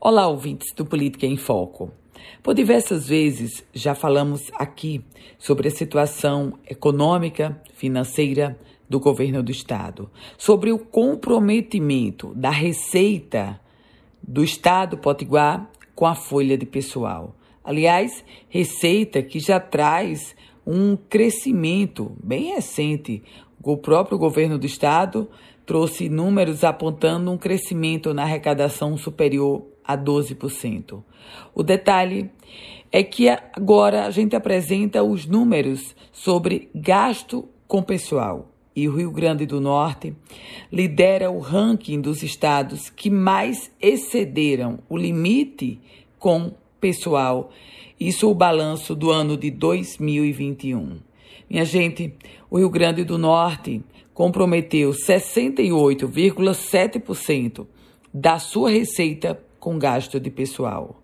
Olá, ouvintes do Política em Foco. Por diversas vezes já falamos aqui sobre a situação econômica, financeira do governo do estado, sobre o comprometimento da receita do estado potiguar com a folha de pessoal. Aliás, receita que já traz um crescimento bem recente. O próprio governo do estado trouxe números apontando um crescimento na arrecadação superior a 12%. O detalhe é que agora a gente apresenta os números sobre gasto com pessoal. E o Rio Grande do Norte lidera o ranking dos estados que mais excederam o limite com pessoal. Isso é o balanço do ano de 2021. Minha gente, o Rio Grande do Norte comprometeu 68,7% da sua receita com gasto de pessoal.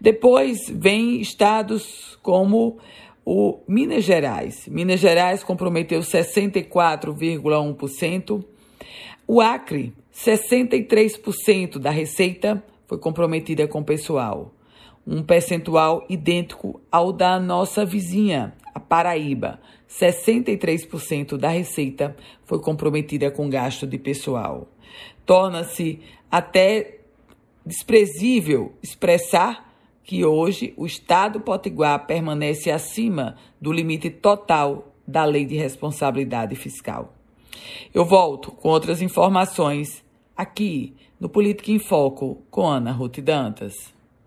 Depois vem estados como o Minas Gerais. Minas Gerais comprometeu 64,1%. O Acre, 63% da receita foi comprometida com pessoal. Um percentual idêntico ao da nossa vizinha, a Paraíba. 63% da receita foi comprometida com gasto de pessoal. Torna-se até desprezível expressar que hoje o Estado potiguar permanece acima do limite total da Lei de Responsabilidade Fiscal. Eu volto com outras informações aqui no Política em Foco com Ana Ruth Dantas.